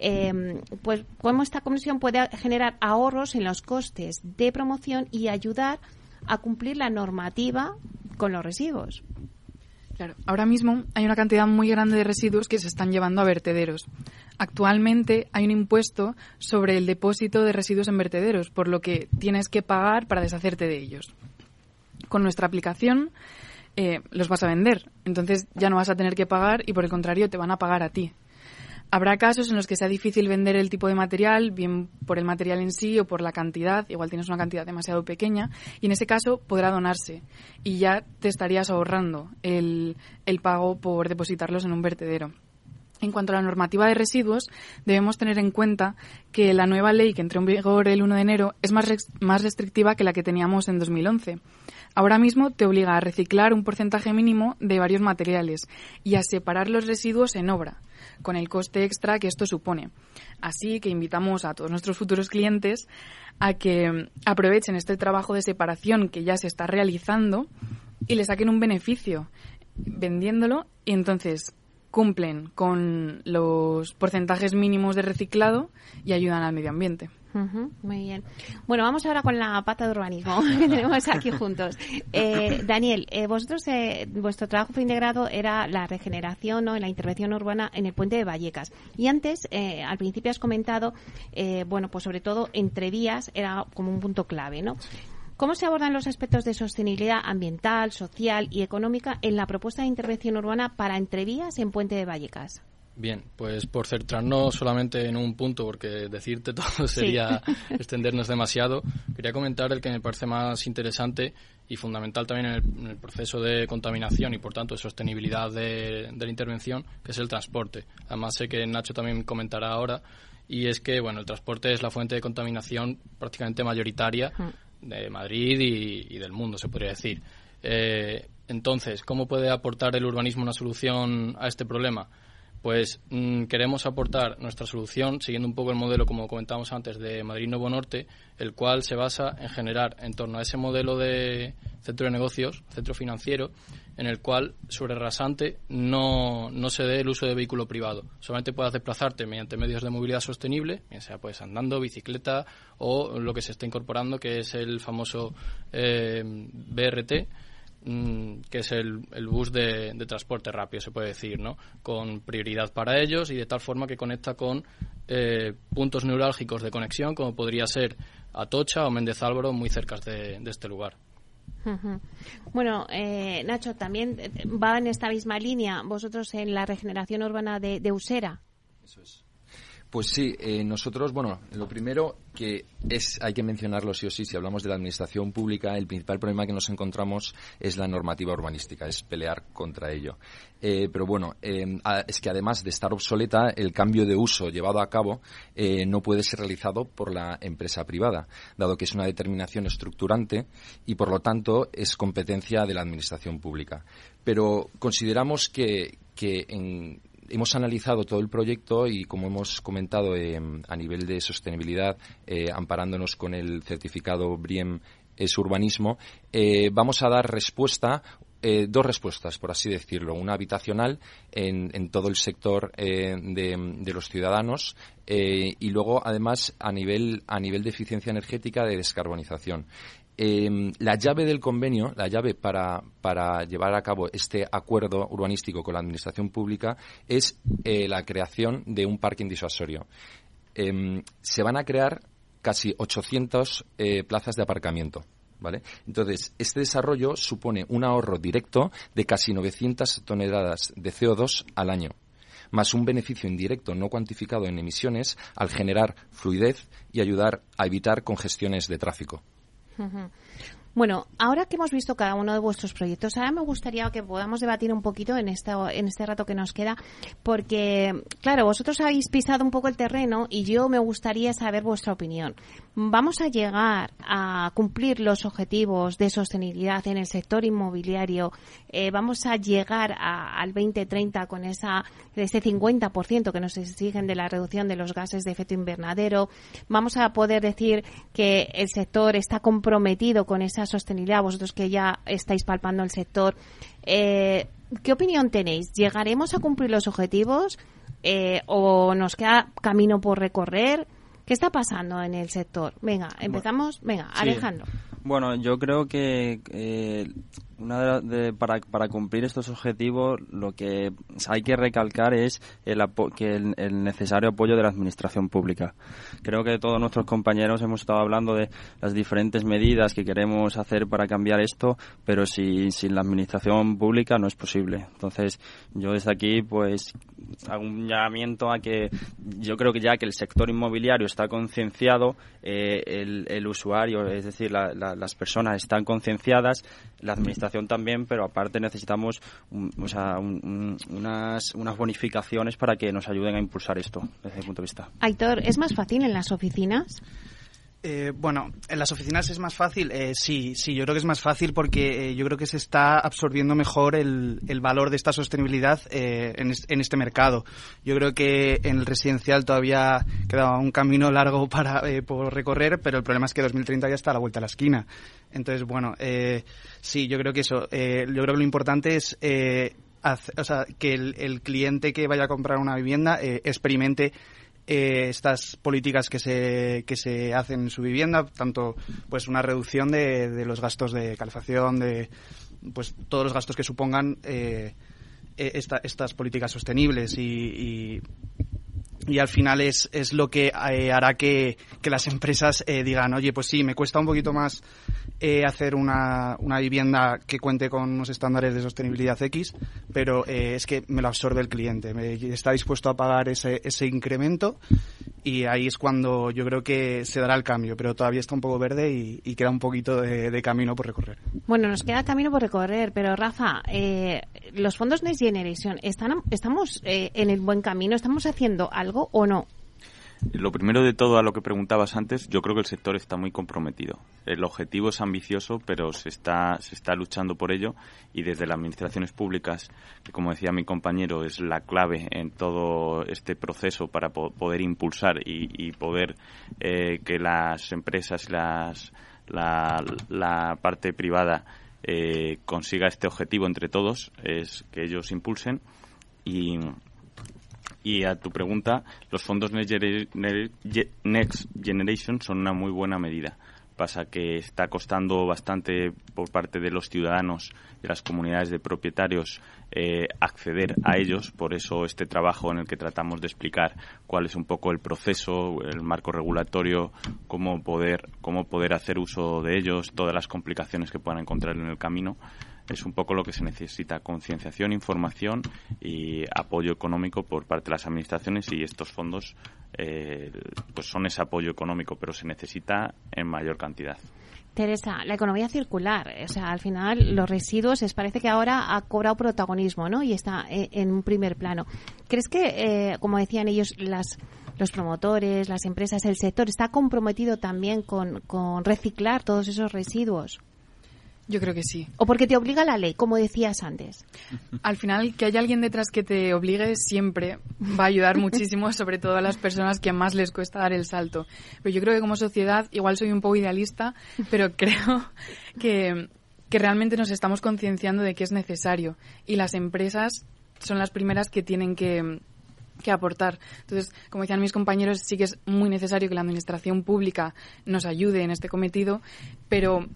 eh, pues cómo esta conexión puede generar ahorros en los costes de promoción y ayudar a cumplir la normativa con los residuos. Claro, ahora mismo hay una cantidad muy grande de residuos que se están llevando a vertederos. Actualmente hay un impuesto sobre el depósito de residuos en vertederos, por lo que tienes que pagar para deshacerte de ellos. Con nuestra aplicación eh, los vas a vender, entonces ya no vas a tener que pagar y por el contrario te van a pagar a ti. Habrá casos en los que sea difícil vender el tipo de material, bien por el material en sí o por la cantidad, igual tienes una cantidad demasiado pequeña, y en ese caso podrá donarse y ya te estarías ahorrando el, pago por depositarlos en un vertedero. En cuanto a la normativa de residuos, debemos tener en cuenta que la nueva ley que entró en vigor el 1 de enero es más, más restrictiva que la que teníamos en 2011. Ahora mismo te obliga a reciclar un porcentaje mínimo de varios materiales y a separar los residuos en obra, con el coste extra que esto supone. Así que invitamos a todos nuestros futuros clientes a que aprovechen este trabajo de separación que ya se está realizando y le saquen un beneficio vendiéndolo y entonces cumplen con los porcentajes mínimos de reciclado y ayudan al medio ambiente. Muy bien. Bueno, vamos ahora con la pata de urbanismo que tenemos aquí juntos. Eh, Daniel, eh, vosotros, eh, vuestro trabajo fin de grado era la regeneración o la intervención urbana en el puente de Vallecas. Y antes, al principio has comentado, bueno, pues sobre todo entre vías era como un punto clave, ¿no? ¿Cómo se abordan los aspectos de sostenibilidad ambiental, social y económica en la propuesta de intervención urbana para entrevías en Puente de Vallecas? Bien, pues por centrarnos solamente en un punto, porque decirte todo sería extendernos demasiado, quería comentar el que me parece más interesante y fundamental también en el, proceso de contaminación y por tanto de sostenibilidad de, la intervención, que es el transporte. Además sé que Nacho también comentará ahora y es que bueno el transporte es la fuente de contaminación prácticamente mayoritaria de Madrid y, del mundo, se podría decir. Eh, entonces, ¿cómo puede aportar el urbanismo una solución a este problema? Pues mm, queremos aportar nuestra solución siguiendo un poco el modelo, como comentábamos antes, de Madrid Nuevo Norte, el cual se basa en generar en torno a ese modelo de centro de negocios, centro financiero, en el cual sobre rasante no, no se dé el uso de vehículo privado. Solamente puedas desplazarte mediante medios de movilidad sostenible, sea pues andando, bicicleta o lo que se está incorporando, que es el famoso eh, BRT, mm, que es el, el bus de, transporte rápido, se puede decir, ¿no? Con prioridad para ellos y de tal forma que conecta con eh, puntos neurálgicos de conexión, como podría ser Atocha o Méndez Álvaro, muy cerca de este lugar. Bueno, eh, Nacho, también eh, va en esta misma línea vosotros en la regeneración urbana de, de Usera. Eso es. Pues sí, eh, nosotros, bueno, lo primero que es, hay que mencionarlo sí o sí, si hablamos de la administración pública, el principal problema que nos encontramos es la normativa urbanística, es pelear contra ello. Eh, pero bueno, em, es que además de estar obsoleta, el cambio de uso llevado a cabo eh, no puede ser realizado por la empresa privada, dado que es una determinación estructurante y por lo tanto es competencia de la administración pública. Pero consideramos que, que en, hemos analizado todo el proyecto y, como hemos comentado, eh, a nivel de sostenibilidad, eh, amparándonos con el certificado BRIEM es urbanismo, eh, vamos a dar respuesta dos respuestas, por así decirlo. Una habitacional en, todo el sector de, de, los ciudadanos y luego, además, a nivel, a nivel de eficiencia energética de descarbonización. Em, la llave del convenio, la llave para, llevar a cabo este acuerdo urbanístico con la Administración Pública es eh, la creación de un parking disuasorio. Em, se van a crear casi 800 eh, plazas de aparcamiento. ¿Vale? Entonces, este desarrollo supone un ahorro directo de casi 900 toneladas de CO2 al año, más un beneficio indirecto no cuantificado en emisiones al generar fluidez y ayudar a evitar congestiones de tráfico. 哼哼 Bueno, ahora que hemos visto cada uno de vuestros proyectos, ahora me gustaría que podamos debatir un poquito en, esta, en este rato que nos queda, porque, claro, vosotros habéis pisado un poco el terreno y yo me gustaría saber vuestra opinión. ¿Vamos a llegar a cumplir los objetivos de sostenibilidad en el sector inmobiliario? Eh, ¿Vamos a llegar al 2030 con esa, ese 50% que nos exigen de la reducción de los gases de efecto invernadero? ¿Vamos a poder decir que el sector está comprometido con esa sostenibilidad? Vosotros que ya estáis palpando el sector, eh, ¿qué opinión tenéis? ¿Llegaremos a cumplir los objetivos eh, o nos queda camino por recorrer? ¿Qué está pasando en el sector? Venga, empezamos. Venga, Alejandro. Bueno, yo creo que eh, una de, para, para, cumplir estos objetivos lo que hay que recalcar es el, que el, necesario apoyo de la administración pública. Creo que todos nuestros compañeros hemos estado hablando de las diferentes medidas que queremos hacer para cambiar esto, pero si, sin la administración pública no es posible. Entonces, yo desde aquí pues hago un llamamiento a que yo creo que ya que el sector inmobiliario está concienciado, eh, el, el, usuario, es decir, las personas están concienciadas, la administración también, pero aparte necesitamos o sea, unas, unas bonificaciones para que nos ayuden a impulsar esto desde mi punto de vista. Aitor, ¿es más fácil en las oficinas? Eh, bueno, en las oficinas es más fácil. Eh, sí, sí, yo creo que es más fácil porque eh, yo creo que se está absorbiendo mejor el, el valor de esta sostenibilidad eh, en, en, este mercado. Yo creo que en el residencial todavía queda un camino largo para por recorrer, pero el problema es que 2030 ya está a la vuelta de la esquina. Entonces, bueno, sí, yo creo que eso. yo creo que lo importante es o sea, que el, el, cliente que vaya a comprar una vivienda experimente eh, estas políticas que se, que se hacen en su vivienda, tanto pues una reducción de, de los gastos de calefacción, de pues todos los gastos que supongan eh, e, esta, estas políticas sostenibles y, y, y, al final es, es lo que eh, hará que, que, las empresas eh, digan, oye, pues sí, me cuesta un poquito más eh, hacer una, una, vivienda que cuente con unos estándares de sostenibilidad X, pero eh, es que me lo absorbe el cliente, me, está dispuesto a pagar ese, ese incremento y ahí es cuando yo creo que se dará el cambio, pero todavía está un poco verde y, queda un poquito de, de, camino por recorrer. Bueno, nos queda camino por recorrer, pero Rafa, eh, los fondos Next Generation, ¿están, ¿estamos eh, en el buen camino? ¿Estamos haciendo algo o no? Lo primero de todo a lo que preguntabas antes, yo creo que el sector está muy comprometido. El objetivo es ambicioso, pero se está, se está luchando por ello y desde las administraciones públicas, que como decía mi compañero, es la clave en todo este proceso para po poder impulsar y, poder eh, que las empresas las, la, la parte privada eh, consiga este objetivo entre todos, es que ellos impulsen y, y a tu pregunta, los fondos Next Generation son una muy buena medida. Pasa que está costando bastante por parte de los ciudadanos y las comunidades de propietarios eh, acceder a ellos. Por eso este trabajo en el que tratamos de explicar cuál es un poco el proceso, el marco regulatorio, cómo poder, cómo poder hacer uso de ellos, todas las complicaciones que puedan encontrar en el camino es un poco lo que se necesita, concienciación, información y apoyo económico por parte de las administraciones y estos fondos eh, pues son ese apoyo económico, pero se necesita en mayor cantidad. Teresa, la economía circular, o sea, al final los residuos es parece que ahora ha cobrado protagonismo, ¿no? Y está eh, en un primer plano. ¿Crees que, eh, como decían ellos, las los promotores, las empresas, el sector está comprometido también con, con reciclar todos esos residuos? Yo creo que sí. O porque te obliga la ley, como decías antes. Al final, que haya alguien detrás que te obligue siempre va a ayudar muchísimo, sobre todo a las personas que más les cuesta dar el salto. Pero yo creo que como sociedad, igual soy un poco idealista, pero creo que, que realmente nos estamos concienciando de que es necesario. Y las empresas son las primeras que tienen que, que aportar. Entonces, como decían mis compañeros, sí que es muy necesario que la administración pública nos ayude en este cometido, pero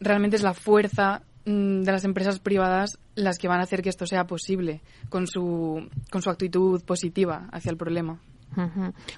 realmente es la fuerza mm, de las empresas privadas las que van a hacer que esto sea posible con su, con su actitud positiva hacia el problema.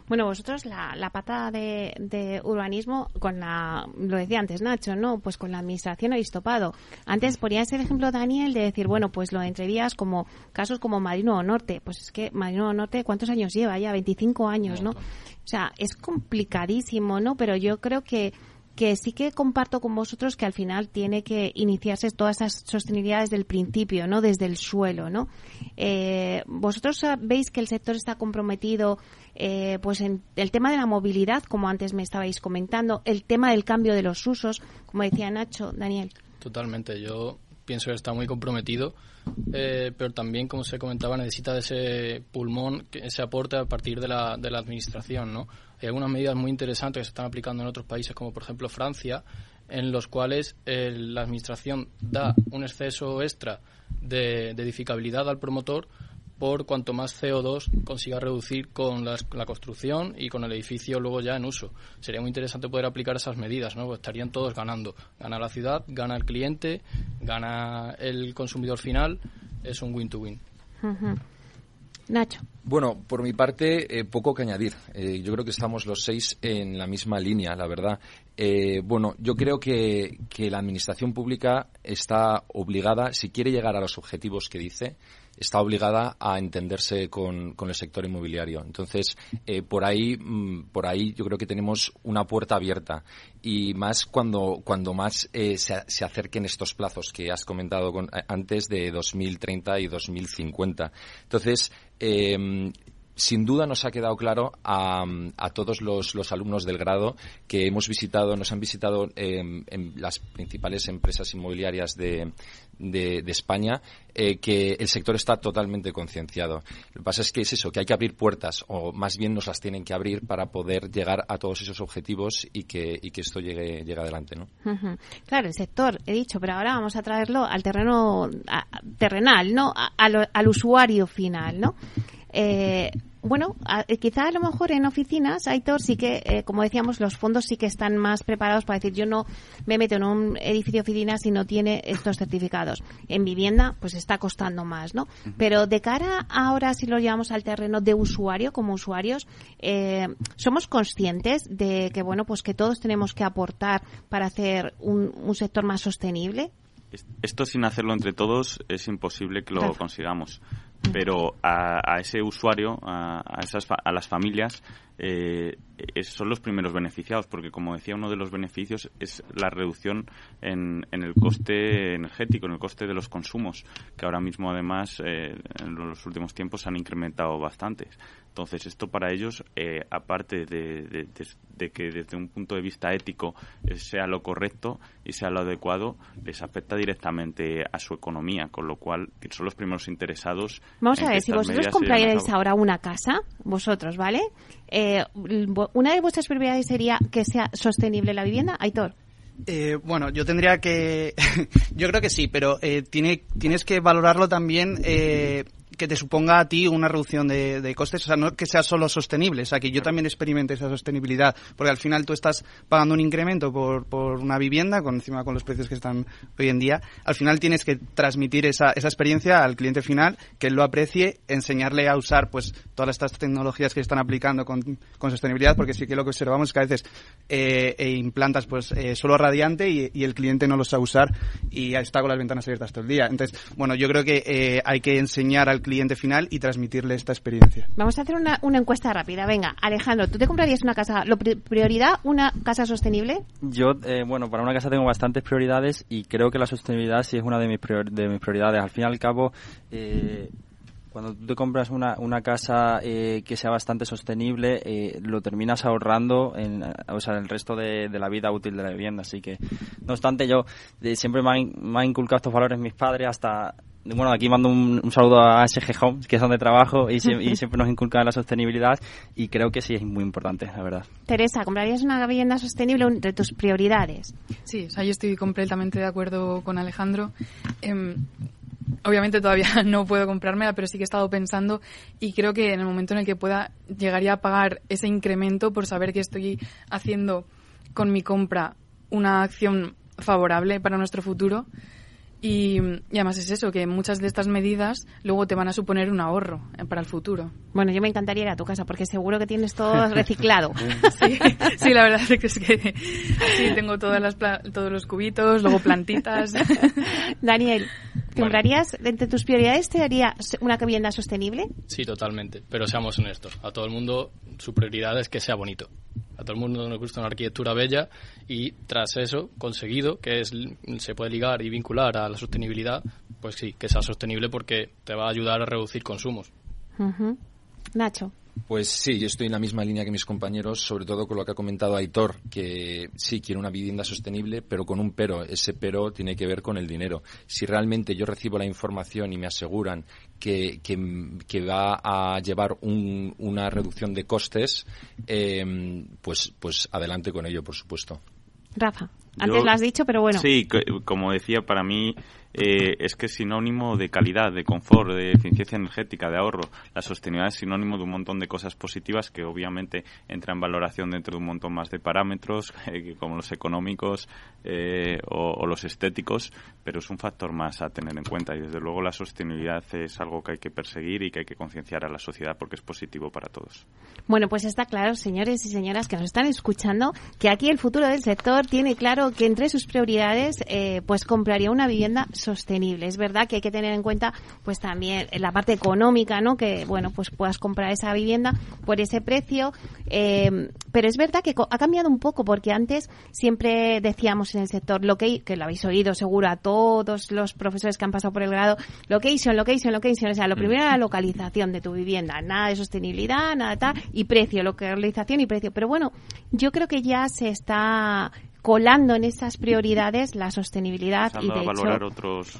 Bueno, vosotros la, la pata de, de, urbanismo con la, lo decía antes Nacho, ¿no? Pues con la administración habéis topado. Antes ponías el ejemplo, Daniel, de decir, bueno, pues lo entrevías como casos como Marino Norte. Pues es que Marino Norte, ¿cuántos años lleva? Ya 25 años, ¿no? O sea, es complicadísimo, ¿no? Pero yo creo que que sí que comparto con vosotros que al final tiene que iniciarse todas esas sostenibilidades desde el principio, ¿no? Desde el suelo, ¿no? Eh, vosotros veis que el sector está comprometido, eh, pues en el tema de la movilidad, como antes me estabais comentando, el tema del cambio de los usos, como decía Nacho, Daniel. Totalmente. Yo pienso que está muy comprometido, eh, pero también, como se comentaba, necesita de ese pulmón, ese aporte a partir de la, de la administración, ¿no? Hay algunas medidas muy interesantes que se están aplicando en otros países, como por ejemplo Francia, en los cuales eh, la administración da un exceso extra de, edificabilidad al promotor por cuanto más CO2 consiga reducir con la, construcción y con el edificio luego ya en uso. Sería muy interesante poder aplicar esas medidas, ¿no? Pues estarían todos ganando. Gana la ciudad, gana el cliente, gana el consumidor final. Es un win-to-win. Nacho. Bueno, por mi parte, eh, poco que añadir. Eh, yo creo que estamos los seis en la misma línea, la verdad. Eh, bueno, yo creo que, que, la Administración Pública está obligada, si quiere llegar a los objetivos que dice, está obligada a entenderse con, con el sector inmobiliario. Entonces, por ahí, mm, por ahí yo creo que tenemos una puerta abierta y más cuando, cuando más se, se, acerquen estos plazos que has comentado con, antes de 2030 y 2050. Entonces, eh, sin duda nos ha quedado claro a, todos los, alumnos del grado que hemos visitado, nos han visitado en las principales empresas inmobiliarias de, España, eh, que el sector está totalmente concienciado. Lo que pasa es que es eso, que hay que abrir puertas, o más bien nos las tienen que abrir para poder llegar a todos esos objetivos y que, y que esto llegue, llegue adelante. ¿no? Claro, el sector, he dicho, pero ahora vamos a traerlo al terreno a, terrenal, ¿no? Al usuario final, ¿no? Eh, bueno, a, eh, quizá a lo mejor en oficinas, Aitor, sí que, eh, como decíamos, los fondos sí que están más preparados para decir yo no me meto en un edificio de oficina si no tiene estos certificados. En vivienda, pues está costando más, ¿no? Pero de cara ahora, si lo llevamos al terreno de usuario, como usuarios, eh, somos conscientes de que, bueno, pues que todos tenemos que aportar para hacer un, un sector más sostenible. Esto sin hacerlo entre todos es imposible que lo consigamos pero a, a, ese usuario, a, a, esas, a las familias, eh, son los primeros beneficiados, porque como decía, uno de los beneficios es la reducción en, en, el coste energético, en el coste de los consumos, que ahora mismo además eh, en los últimos tiempos se han incrementado bastante. Entonces, esto para ellos, eh, aparte de, de, de, de, que desde un punto de vista ético sea lo correcto y sea lo adecuado, les afecta directamente a su economía, con lo cual son los primeros interesados. Vamos a ver, si vosotros compraríais ahora una casa, vosotros, ¿vale? Eh, una de vuestras prioridades sería que sea sostenible la vivienda, Aitor. Eh, bueno, yo tendría que. yo creo que sí, pero eh, tiene, tienes que valorarlo también eh, que te suponga a ti una reducción de, de, costes, o sea, no que sea solo sostenible, o sea, que yo también experimente esa sostenibilidad, porque al final tú estás pagando un incremento por, por una vivienda, con encima con los precios que están hoy en día, al final tienes que transmitir esa, esa experiencia al cliente final, que él lo aprecie, enseñarle a usar pues todas estas tecnologías que están aplicando con, con sostenibilidad, porque sí que lo que observamos es que a veces eh, e implantas pues eh, solo radiante y, y, el cliente no lo sabe usar y está con las ventanas abiertas todo el día. Entonces, bueno, yo creo que eh, hay que enseñar al cliente cliente final y transmitirle esta experiencia. Vamos a hacer una, una encuesta rápida. Venga, Alejandro, ¿tú te comprarías una casa, lo prioridad, una casa sostenible? Yo, eh, bueno, para una casa tengo bastantes prioridades y creo que la sostenibilidad sí es una de mis, prior, de mis prioridades. Al fin y al cabo, eh, cuando tú te compras una, una casa eh, que sea bastante sostenible, eh, lo terminas ahorrando en, o sea, el resto de, de, la vida útil de la vivienda. Así que, no obstante, yo eh, siempre me han, me han inculcado estos valores mis padres hasta bueno, aquí mando un, un, saludo a SG Home, que es donde trabajo y, y, siempre nos inculcan la sostenibilidad y creo que sí es muy importante, la verdad. Teresa, ¿comprarías una vivienda sostenible entre tus prioridades? Sí, o sea, yo estoy completamente de acuerdo con Alejandro. Eh, obviamente todavía no puedo comprármela, pero sí que he estado pensando y creo que en el momento en el que pueda llegaría a pagar ese incremento por saber que estoy haciendo con mi compra una acción favorable para nuestro futuro. Y, y, además es eso, que muchas de estas medidas luego te van a suponer un ahorro para el futuro. Bueno, yo me encantaría ir a tu casa porque seguro que tienes todo reciclado. sí, sí, la verdad es que, es que sí, tengo todas las todos los cubitos, luego plantitas. Daniel, ¿comprarías, bueno. entre tus prioridades, te haría una vivienda sostenible? Sí, totalmente, pero seamos honestos. A todo el mundo su prioridad es que sea bonito. A todo el mundo nos gusta una arquitectura bella y tras eso, conseguido, que es, se puede ligar y vincular a la sostenibilidad, pues sí, que sea sostenible porque te va a ayudar a reducir consumos. Uh -huh. Nacho. Pues sí, yo estoy en la misma línea que mis compañeros, sobre todo con lo que ha comentado Aitor, que sí quiere una vivienda sostenible, pero con un pero. Ese pero tiene que ver con el dinero. Si realmente yo recibo la información y me aseguran que, que, va a llevar un, una reducción de costes, eh, pues, pues adelante con ello, por supuesto. Rafa. Antes lo has dicho, pero bueno. Sí, como decía, para mí eh, es que es sinónimo de calidad, de confort, de eficiencia energética, de ahorro. La sostenibilidad es sinónimo de un montón de cosas positivas que obviamente entran en valoración dentro de un montón más de parámetros, eh, como los económicos eh, o, los estéticos, pero es un factor más a tener en cuenta y desde luego la sostenibilidad es algo que hay que perseguir y que hay que concienciar a la sociedad porque es positivo para todos. Bueno, pues está claro, señores y señoras que nos están escuchando, que aquí el futuro del sector tiene claro que entre sus prioridades pues compraría una vivienda sostenible. Es verdad que hay que tener en cuenta pues también la parte económica, ¿no? Que bueno, pues puedas comprar esa vivienda por ese precio, eh, pero es verdad que ha cambiado un poco porque antes siempre decíamos en el sector lo que que lo habéis oído seguro a todos los profesores que han pasado por el grado, location, location, location, o sea, lo primero era la localización de tu vivienda, nada de sostenibilidad, nada de tal y precio, localización y precio, pero bueno, yo creo que ya se está colando en esas prioridades la sostenibilidad y de valorar otros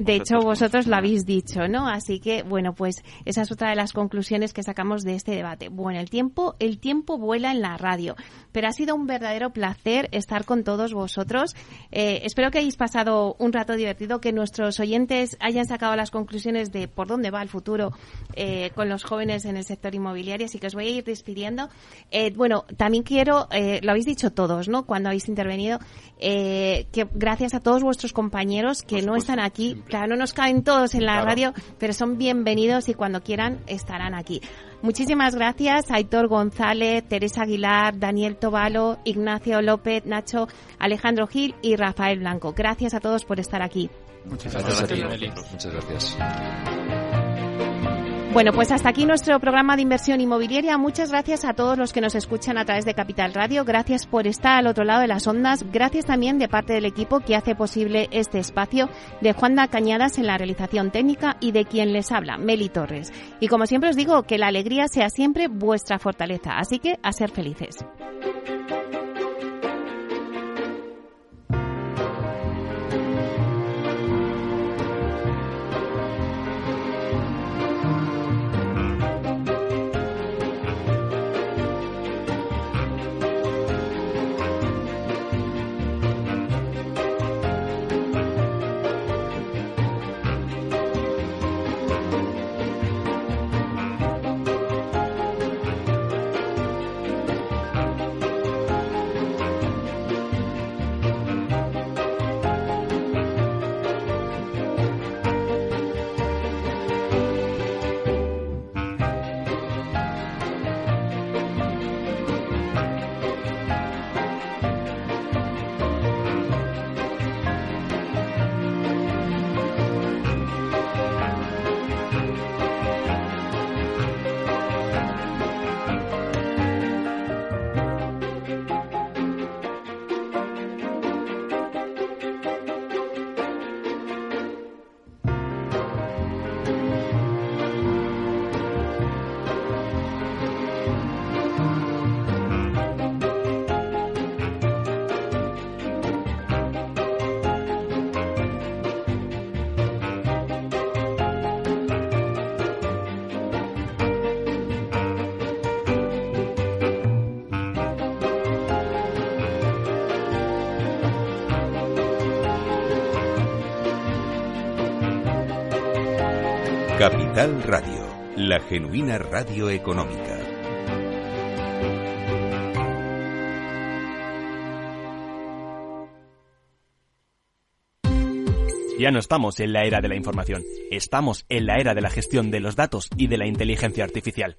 de hecho, vosotros lo habéis dicho, ¿no? Así que, bueno, pues esa es otra de las conclusiones que sacamos de este debate. Bueno, el tiempo, el tiempo vuela en la radio, pero ha sido un verdadero placer estar con todos vosotros. Eh, espero que hayáis pasado un rato divertido, que nuestros oyentes hayan sacado las conclusiones de por dónde va el futuro eh, con los jóvenes en el sector inmobiliario, así que os voy a ir despidiendo. Eh, bueno, también quiero, lo habéis dicho todos, ¿no? Cuando habéis intervenido, que gracias a todos vuestros compañeros que no están aquí, Claro, no nos caen todos en la radio, pero son bienvenidos y cuando quieran estarán aquí. Muchísimas gracias a Aitor González, Teresa Aguilar, Daniel Tobalo, Ignacio López, Nacho, Alejandro Gil y Rafael Blanco. Gracias a todos por estar aquí. Muchas gracias. Muchas gracias. Bueno, pues hasta aquí nuestro programa de inversión inmobiliaria. Muchas gracias a todos los que nos escuchan a través de Capital Radio. Gracias por estar al otro lado de las ondas. Gracias también de parte del equipo que hace posible este espacio, de Juanda Cañadas en la realización técnica y de quien les habla, Meli Torres. Y como siempre os digo, que la alegría sea siempre vuestra fortaleza. Así que a ser felices. Capital Radio, la genuina radio económica. Ya no estamos en la era de la información, estamos en la era de la gestión de los datos y de la inteligencia artificial.